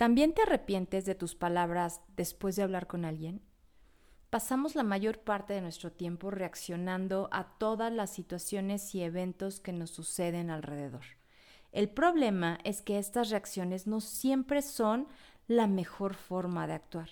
¿También te arrepientes de tus palabras después de hablar con alguien? Pasamos la mayor parte de nuestro tiempo reaccionando a todas las situaciones y eventos que nos suceden alrededor. El problema es que estas reacciones no siempre son la mejor forma de actuar.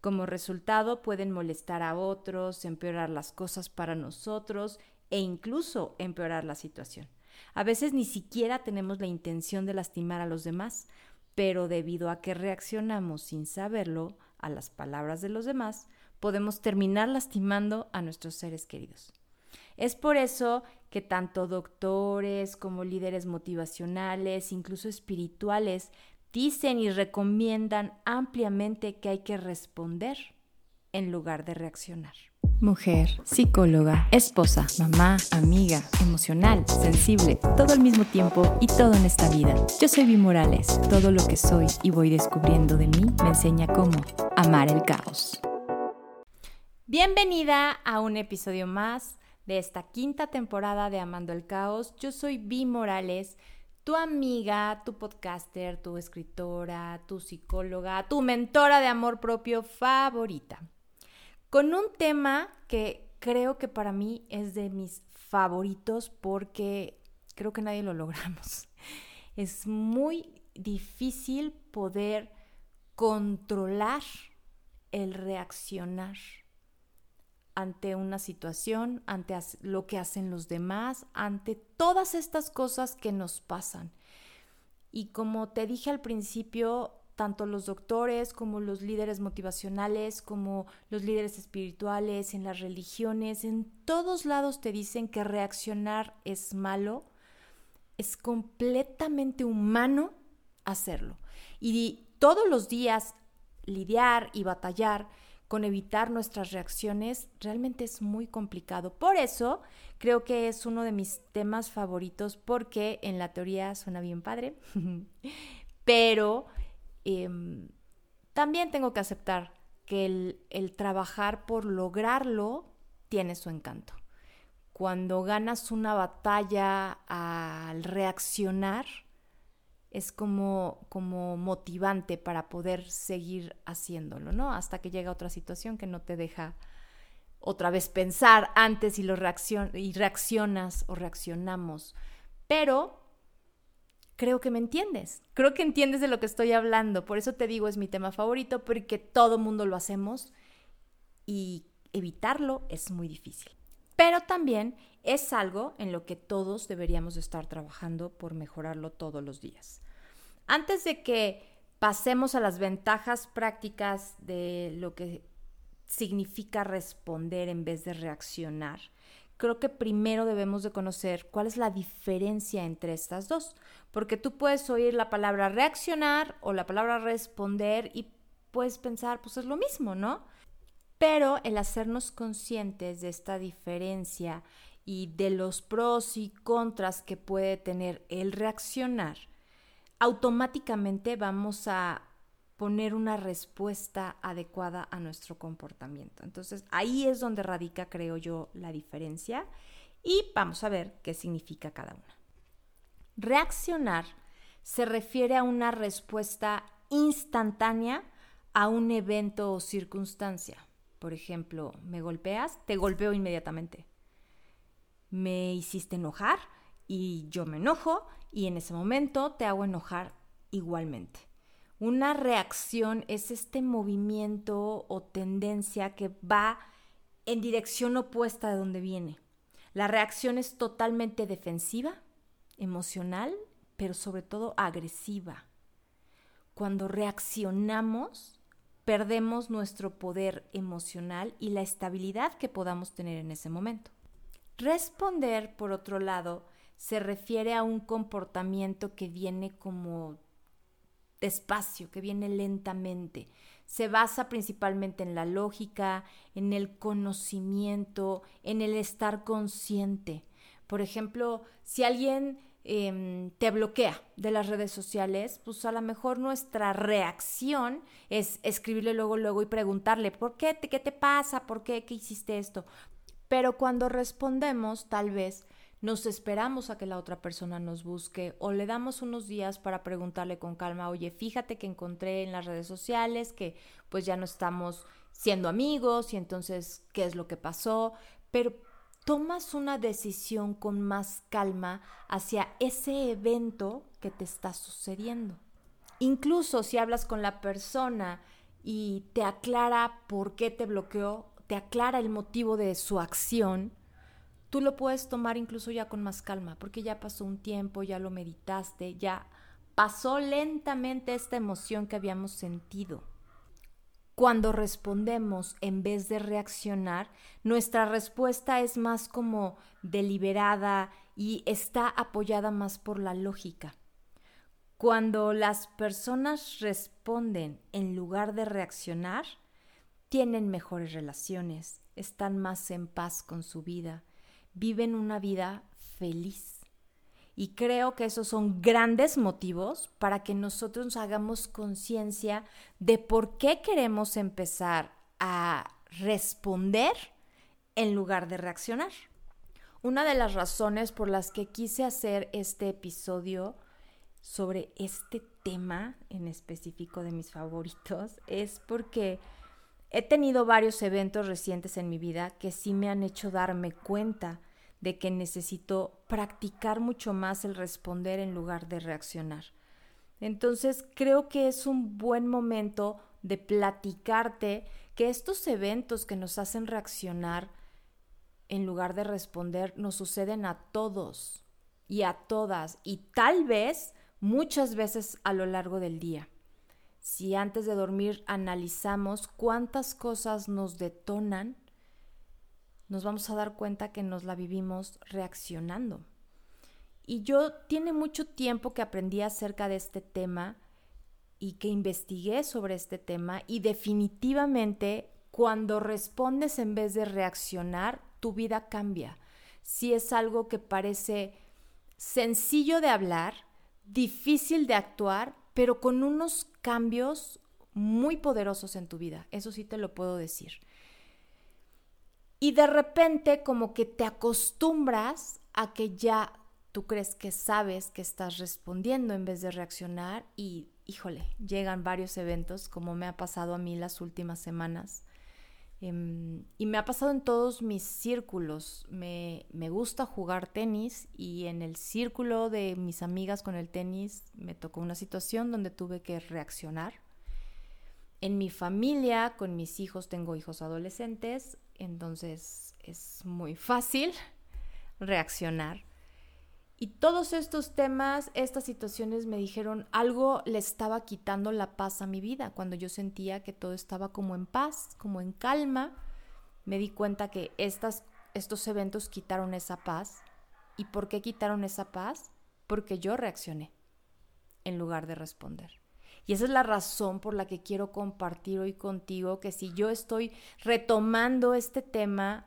Como resultado pueden molestar a otros, empeorar las cosas para nosotros e incluso empeorar la situación. A veces ni siquiera tenemos la intención de lastimar a los demás, pero debido a que reaccionamos sin saberlo a las palabras de los demás, podemos terminar lastimando a nuestros seres queridos. Es por eso que tanto doctores como líderes motivacionales, incluso espirituales, dicen y recomiendan ampliamente que hay que responder en lugar de reaccionar. Mujer, psicóloga, esposa, mamá, amiga, emocional, sensible, todo al mismo tiempo y todo en esta vida. Yo soy Vi Morales. Todo lo que soy y voy descubriendo de mí me enseña cómo amar el caos. Bienvenida a un episodio más de esta quinta temporada de Amando el Caos. Yo soy Vi Morales, tu amiga, tu podcaster, tu escritora, tu psicóloga, tu mentora de amor propio favorita con un tema que creo que para mí es de mis favoritos porque creo que nadie lo logramos. Es muy difícil poder controlar el reaccionar ante una situación, ante lo que hacen los demás, ante todas estas cosas que nos pasan. Y como te dije al principio, tanto los doctores como los líderes motivacionales, como los líderes espirituales, en las religiones, en todos lados te dicen que reaccionar es malo, es completamente humano hacerlo. Y todos los días lidiar y batallar con evitar nuestras reacciones realmente es muy complicado. Por eso creo que es uno de mis temas favoritos porque en la teoría suena bien padre, pero Em, también tengo que aceptar que el, trabajar por lograrlo tiene su encanto. Cuando ganas una batalla al reaccionar, es como, como motivante para poder seguir haciéndolo, ¿no? Hasta que llega otra situación que no te deja otra vez pensar antes y, lo y reaccionas o reaccionamos. Pero creo que me entiendes. Creo que entiendes de lo que estoy hablando. Por eso te digo, es mi tema favorito, porque todo mundo lo hacemos y evitarlo es muy difícil. Pero también es algo en lo que todos deberíamos estar trabajando por mejorarlo todos los días. Antes de que pasemos a las ventajas prácticas de lo que significa responder en vez de reaccionar, creo que primero debemos de conocer cuál es la diferencia entre estas dos, porque tú puedes oír la palabra reaccionar o la palabra responder y puedes pensar, pues es lo mismo, ¿no? Pero el hacernos conscientes de esta diferencia y de los pros y contras que puede tener el reaccionar, automáticamente vamos a poner una respuesta adecuada a nuestro comportamiento. Entonces ahí es donde radica, creo yo, la diferencia y vamos a ver qué significa cada una. Reaccionar se refiere a una respuesta instantánea a un evento o circunstancia. Por ejemplo, me golpeas, te golpeo inmediatamente. Me hiciste enojar y yo me enojo y en ese momento te hago enojar igualmente. Una reacción es este movimiento o tendencia que va en dirección opuesta de donde viene. La reacción es totalmente defensiva, emocional, pero sobre todo agresiva. Cuando reaccionamos, perdemos nuestro poder emocional y la estabilidad que podamos tener en ese momento. Responder, por otro lado, se refiere a un comportamiento que viene como despacio, que viene lentamente. Se basa principalmente en la lógica, en el conocimiento, en el estar consciente. Por ejemplo, si alguien em, te bloquea de las redes sociales, pues a lo mejor nuestra reacción es escribirle luego, luego y preguntarle, ¿por qué? ¿Qué te pasa? ¿Por qué? ¿Qué hiciste esto? Pero cuando respondemos, tal vez nos esperamos a que la otra persona nos busque o le damos unos días para preguntarle con calma, oye, fíjate que encontré en las redes sociales que pues ya no estamos siendo amigos y entonces, ¿qué es lo que pasó? Pero tomas una decisión con más calma hacia ese evento que te está sucediendo. Incluso si hablas con la persona y te aclara por qué te bloqueó, te aclara el motivo de su acción, tú lo puedes tomar incluso ya con más calma, porque ya pasó un tiempo, ya lo meditaste, ya pasó lentamente esta emoción que habíamos sentido. Cuando respondemos en vez de reaccionar, nuestra respuesta es más como deliberada y está apoyada más por la lógica. Cuando las personas responden en lugar de reaccionar, tienen mejores relaciones, están más en paz con su vida, viven una vida feliz. Y creo que esos son grandes motivos para que nosotros hagamos conciencia de por qué queremos empezar a responder en lugar de reaccionar. Una de las razones por las que quise hacer este episodio sobre este tema en específico de mis favoritos es porque He tenido varios eventos recientes en mi vida que sí me han hecho darme cuenta de que necesito practicar mucho más el responder en lugar de reaccionar. Entonces creo que es un buen momento de platicarte que estos eventos que nos hacen reaccionar en lugar de responder nos suceden a todos y a todas y tal vez muchas veces a lo largo del día si antes de dormir analizamos cuántas cosas nos detonan, nos vamos a dar cuenta que nos la vivimos reaccionando. Y yo tiene mucho tiempo que aprendí acerca de este tema y que investigué sobre este tema y definitivamente cuando respondes en vez de reaccionar, tu vida cambia. Si es algo que parece sencillo de hablar, difícil de actuar, pero con unos cambios muy poderosos en tu vida, eso sí te lo puedo decir. Y de repente como que te acostumbras a que ya tú crees que sabes que estás respondiendo en vez de reaccionar y híjole, llegan varios eventos como me ha pasado a mí las últimas semanas. Em, y me ha pasado en todos mis círculos. Me, me, gusta jugar tenis y en el círculo de mis amigas con el tenis me tocó una situación donde tuve que reaccionar. En mi familia, con mis hijos, tengo hijos adolescentes, entonces es muy fácil reaccionar. Y todos estos temas, estas situaciones me dijeron algo le estaba quitando la paz a mi vida. Cuando yo sentía que todo estaba como en paz, como en calma, me di cuenta que estas, estos eventos quitaron esa paz. ¿Y por qué quitaron esa paz? Porque yo reaccioné en lugar de responder. Y esa es la razón por la que quiero compartir hoy contigo que si yo estoy retomando este tema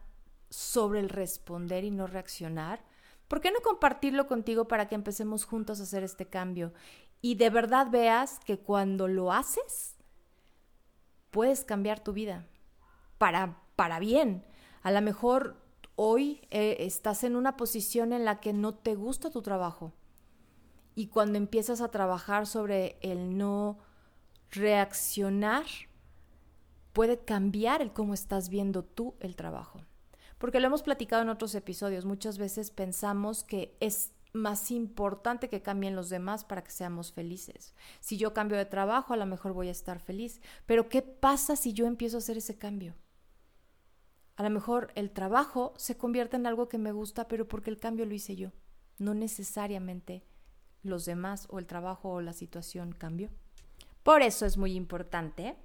sobre el responder y no reaccionar, ¿por qué no compartirlo contigo para que empecemos juntos a hacer este cambio? Y de verdad veas que cuando lo haces, puedes cambiar tu vida para, para bien. A lo mejor hoy eh, estás en una posición en la que no te gusta tu trabajo. Y cuando empiezas a trabajar sobre el no reaccionar, puede cambiar el cómo estás viendo tú el trabajo. Porque lo hemos platicado en otros episodios, muchas veces pensamos que es más importante que cambien los demás para que seamos felices. Si yo cambio de trabajo, a lo mejor voy a estar feliz. Pero ¿qué pasa si yo empiezo a hacer ese cambio? A lo mejor el trabajo se convierte en algo que me gusta, pero porque el cambio lo hice yo. No necesariamente los demás o el trabajo o la situación cambió. Por eso es muy importante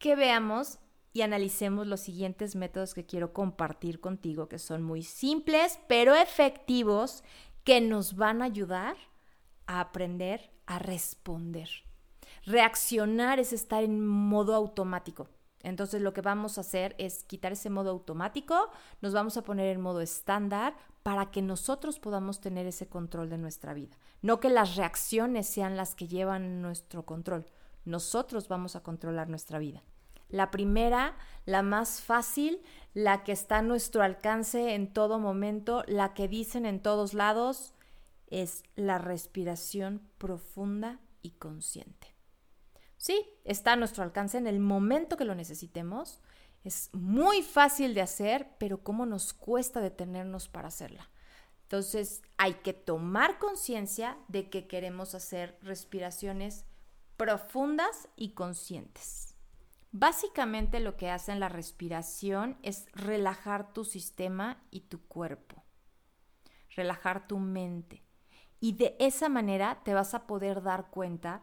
que veamos y analicemos los siguientes métodos que quiero compartir contigo, que son muy simples pero efectivos, que nos van a ayudar a aprender a responder. Reaccionar es estar en modo automático. Entonces lo que vamos a hacer es quitar ese modo automático, nos vamos a poner en modo estándar para que nosotros podamos tener ese control de nuestra vida. No que las reacciones sean las que llevan nuestro control. Nosotros vamos a controlar nuestra vida. La primera, la más fácil, la que está a nuestro alcance en todo momento, la que dicen en todos lados, es la respiración profunda y consciente. Sí, está a nuestro alcance en el momento que lo necesitemos. Es muy fácil de hacer, pero ¿cómo nos cuesta detenernos para hacerla? Entonces hay que tomar conciencia de que queremos hacer respiraciones profundas y conscientes. Básicamente lo que hace en la respiración es relajar tu sistema y tu cuerpo, relajar tu mente. Y de esa manera te vas a poder dar cuenta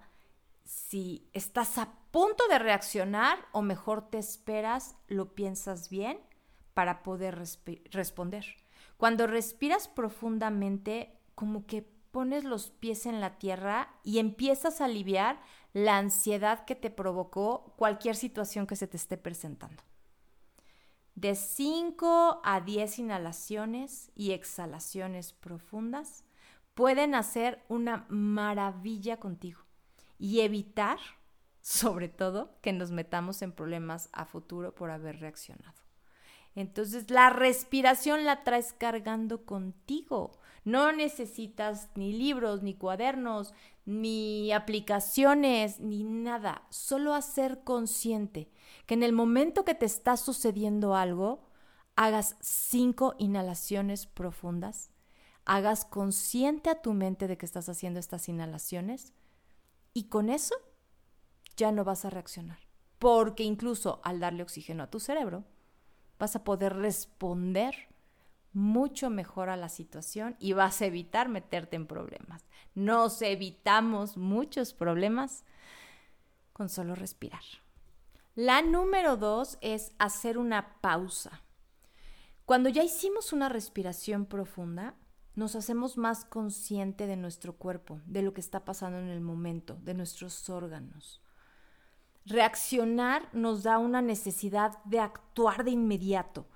si estás a punto de reaccionar o mejor te esperas, lo piensas bien para poder responder. Cuando respiras profundamente, como que pones los pies en la tierra y empiezas a aliviar la ansiedad que te provocó cualquier situación que se te esté presentando. De 5 a 10 inhalaciones y exhalaciones profundas pueden hacer una maravilla contigo y evitar, sobre todo, que nos metamos en problemas a futuro por haber reaccionado. Entonces, la respiración la traes cargando contigo. No necesitas ni libros, ni cuadernos, ni aplicaciones, ni nada. Solo hacer consciente que en el momento que te está sucediendo algo, hagas cinco inhalaciones profundas, hagas consciente a tu mente de que estás haciendo estas inhalaciones y con eso ya no vas a reaccionar. Porque incluso al darle oxígeno a tu cerebro, vas a poder responder mucho mejor a la situación y vas a evitar meterte en problemas. Nos evitamos muchos problemas con solo respirar. La número dos es hacer una pausa. Cuando ya hicimos una respiración profunda, nos hacemos más consciente de nuestro cuerpo, de lo que está pasando en el momento, de nuestros órganos. Reaccionar nos da una necesidad de actuar de inmediato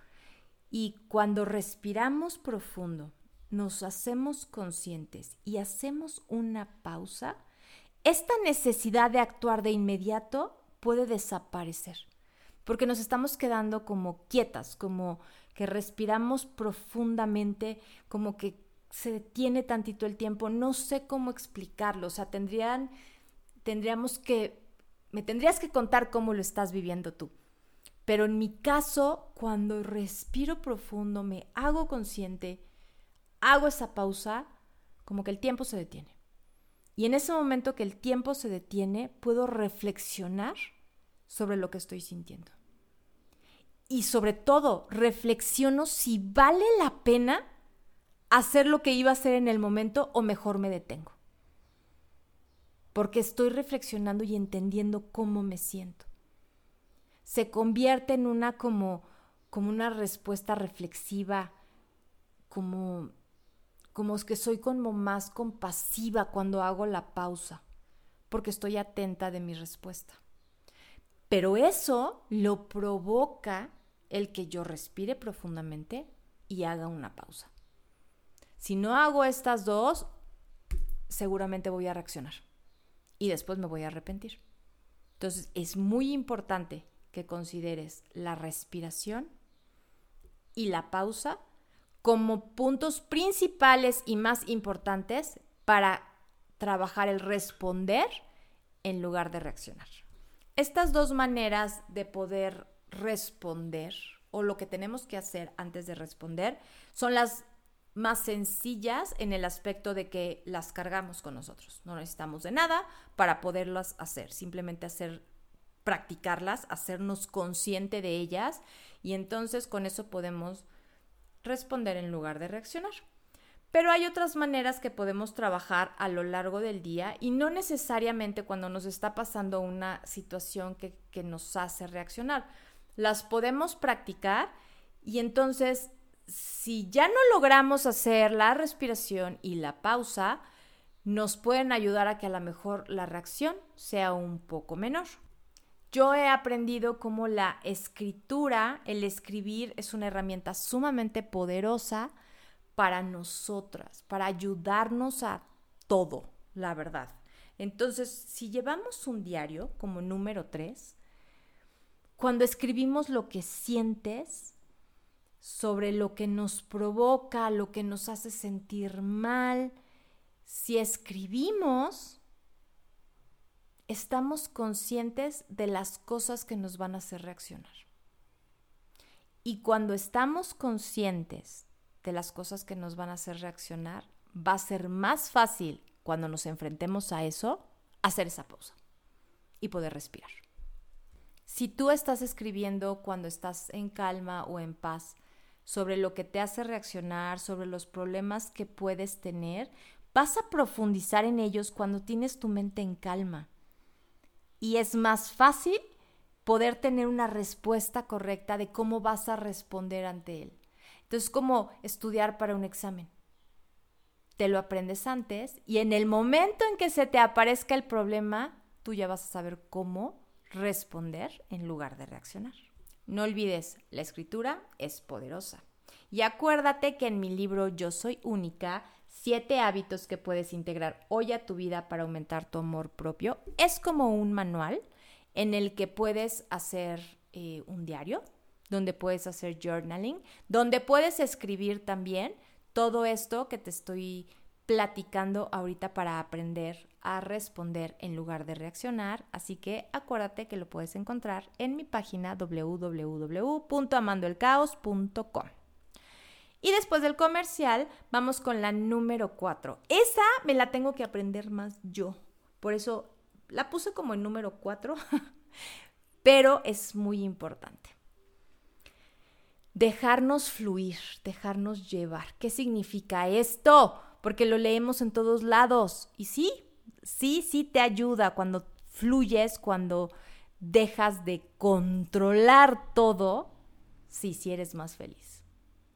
y cuando respiramos profundo, nos hacemos conscientes y hacemos una pausa, esta necesidad de actuar de inmediato puede desaparecer, porque nos estamos quedando como quietas, como que respiramos profundamente, como que se detiene tantito el tiempo, no sé cómo explicarlo, o sea, tendrían, tendríamos que, me tendrías que contar cómo lo estás viviendo tú. Pero en mi caso, cuando respiro profundo, me hago consciente, hago esa pausa, como que el tiempo se detiene. Y en ese momento que el tiempo se detiene, puedo reflexionar sobre lo que estoy sintiendo. Y sobre todo, reflexiono si vale la pena hacer lo que iba a hacer en el momento o mejor me detengo. Porque estoy reflexionando y entendiendo cómo me siento se convierte en una como, como una respuesta reflexiva, como, como que soy como más compasiva cuando hago la pausa, porque estoy atenta de mi respuesta. Pero eso lo provoca el que yo respire profundamente y haga una pausa. Si no hago estas dos, seguramente voy a reaccionar y después me voy a arrepentir. Entonces es muy importante que consideres la respiración y la pausa como puntos principales y más importantes para trabajar el responder en lugar de reaccionar. Estas dos maneras de poder responder o lo que tenemos que hacer antes de responder son las más sencillas en el aspecto de que las cargamos con nosotros. No necesitamos de nada para poderlas hacer, simplemente hacer practicarlas, hacernos consciente de ellas y entonces con eso podemos responder en lugar de reaccionar. Pero hay otras maneras que podemos trabajar a lo largo del día y no necesariamente cuando nos está pasando una situación que, que nos hace reaccionar. Las podemos practicar y entonces si ya no logramos hacer la respiración y la pausa, nos pueden ayudar a que a lo mejor la reacción sea un poco menor. Yo he aprendido cómo la escritura, el escribir, es una herramienta sumamente poderosa para nosotras, para ayudarnos a todo, la verdad. Entonces, si llevamos un diario como número tres, cuando escribimos lo que sientes sobre lo que nos provoca, lo que nos hace sentir mal, si escribimos, estamos conscientes de las cosas que nos van a hacer reaccionar. Y cuando estamos conscientes de las cosas que nos van a hacer reaccionar, va a ser más fácil cuando nos enfrentemos a eso, hacer esa pausa y poder respirar. Si tú estás escribiendo cuando estás en calma o en paz sobre lo que te hace reaccionar, sobre los problemas que puedes tener, vas a profundizar en ellos cuando tienes tu mente en calma. Y es más fácil poder tener una respuesta correcta de cómo vas a responder ante él. Entonces, es como estudiar para un examen. Te lo aprendes antes y en el momento en que se te aparezca el problema, tú ya vas a saber cómo responder en lugar de reaccionar. No olvides, la escritura es poderosa. Y acuérdate que en mi libro Yo Soy Única, siete hábitos que puedes integrar hoy a tu vida para aumentar tu amor propio, es como un manual en el que puedes hacer eh, un diario, donde puedes hacer journaling, donde puedes escribir también todo esto que te estoy platicando ahorita para aprender a responder en lugar de reaccionar. Así que acuérdate que lo puedes encontrar en mi página www.amandoelcaos.com. Y después del comercial, vamos con la número 4. Esa me la tengo que aprender más yo. Por eso la puse como en número 4, pero es muy importante. Dejarnos fluir, dejarnos llevar. ¿Qué significa esto? Porque lo leemos en todos lados. Y sí, sí, sí te ayuda cuando fluyes, cuando dejas de controlar todo, sí, sí eres más feliz,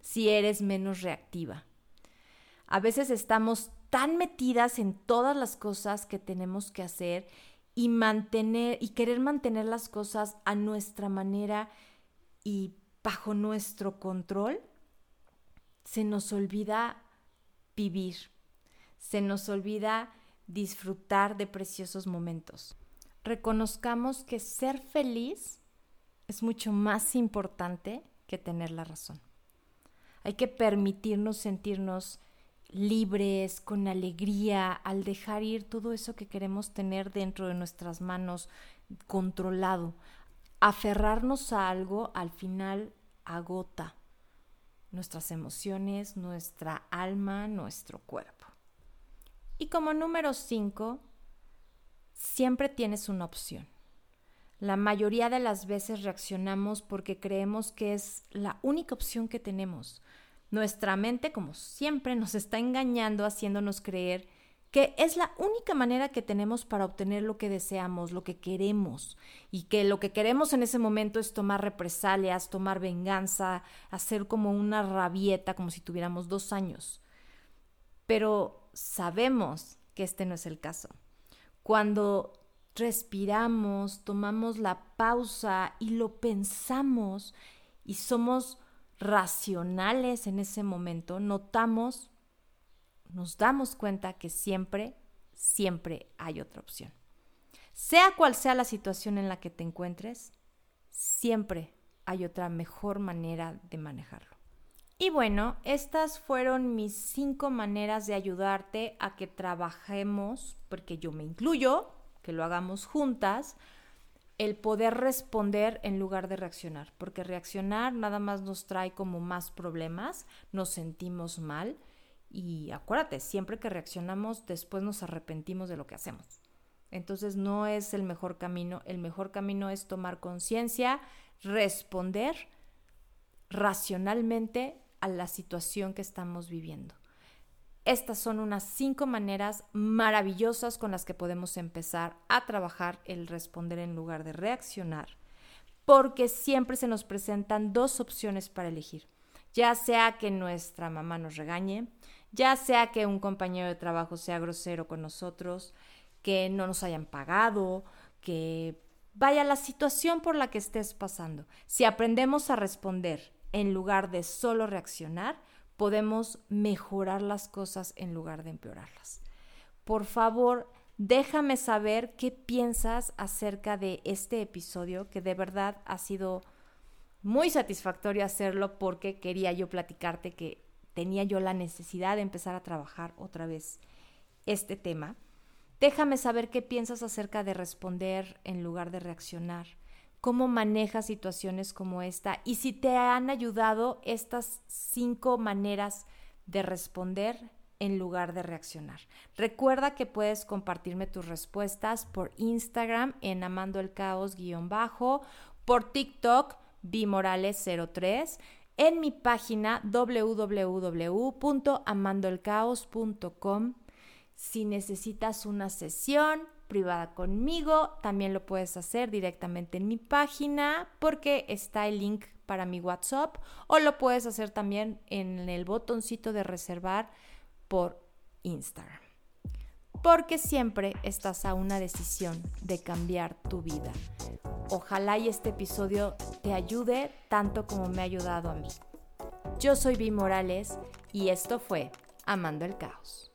si eres menos reactiva. A veces estamos tan metidas en todas las cosas que tenemos que hacer y mantener y querer mantener las cosas a nuestra manera y bajo nuestro control, se nos olvida vivir, se nos olvida disfrutar de preciosos momentos. Reconozcamos que ser feliz es mucho más importante que tener la razón. Hay que permitirnos sentirnos libres, con alegría, al dejar ir todo eso que queremos tener dentro de nuestras manos, controlado. Aferrarnos a algo al final agota nuestras emociones, nuestra alma, nuestro cuerpo. Y como número 5, siempre tienes una opción. La mayoría de las veces reaccionamos porque creemos que es la única opción que tenemos. Nuestra mente, como siempre, nos está engañando haciéndonos creer que es la única manera que tenemos para obtener lo que deseamos, lo que queremos, y que lo que queremos en ese momento es tomar represalias, tomar venganza, hacer como una rabieta, como si tuviéramos dos años. Pero sabemos que este no es el caso. Cuando respiramos, tomamos la pausa y lo pensamos y somos racionales en ese momento, notamos, nos damos cuenta que siempre, siempre hay otra opción. Sea cual sea la situación en la que te encuentres, siempre hay otra mejor manera de manejarlo. Y bueno, estas fueron mis cinco maneras de ayudarte a que trabajemos, porque yo me incluyo, que lo hagamos juntas, el poder responder en lugar de reaccionar, porque reaccionar nada más nos trae como más problemas, nos sentimos mal y acuérdate, siempre que reaccionamos después nos arrepentimos de lo que hacemos. Entonces no es el mejor camino, el mejor camino es tomar conciencia, responder racionalmente a la situación que estamos viviendo. Estas son unas cinco maneras maravillosas con las que podemos empezar a trabajar el responder en lugar de reaccionar, porque siempre se nos presentan dos opciones para elegir, ya sea que nuestra mamá nos regañe, ya sea que un compañero de trabajo sea grosero con nosotros, que no nos hayan pagado, que vaya la situación por la que estés pasando. Si aprendemos a responder en lugar de solo reaccionar, podemos mejorar las cosas en lugar de empeorarlas. Por favor, Déjame saber qué piensas acerca de este episodio, que de verdad ha sido muy satisfactorio hacerlo porque quería yo platicarte que tenía yo la necesidad de empezar a trabajar otra vez este tema. Déjame saber qué piensas acerca de responder en lugar de reaccionar, cómo manejas situaciones como esta y si te han ayudado estas cinco maneras de responder en lugar de reaccionar. Recuerda que puedes compartirme tus respuestas por Instagram en amando el caos bajo, por TikTok bimorales03, en mi página www.amandoelcaos.com. Si necesitas una sesión privada conmigo, también lo puedes hacer directamente en mi página porque está el link para mi WhatsApp o lo puedes hacer también en el botoncito de reservar por Instagram. Porque siempre estás a una decisión de cambiar tu vida. Ojalá y este episodio te ayude tanto como me ha ayudado a mí. Yo soy Vi Morales y esto fue Amando el Caos.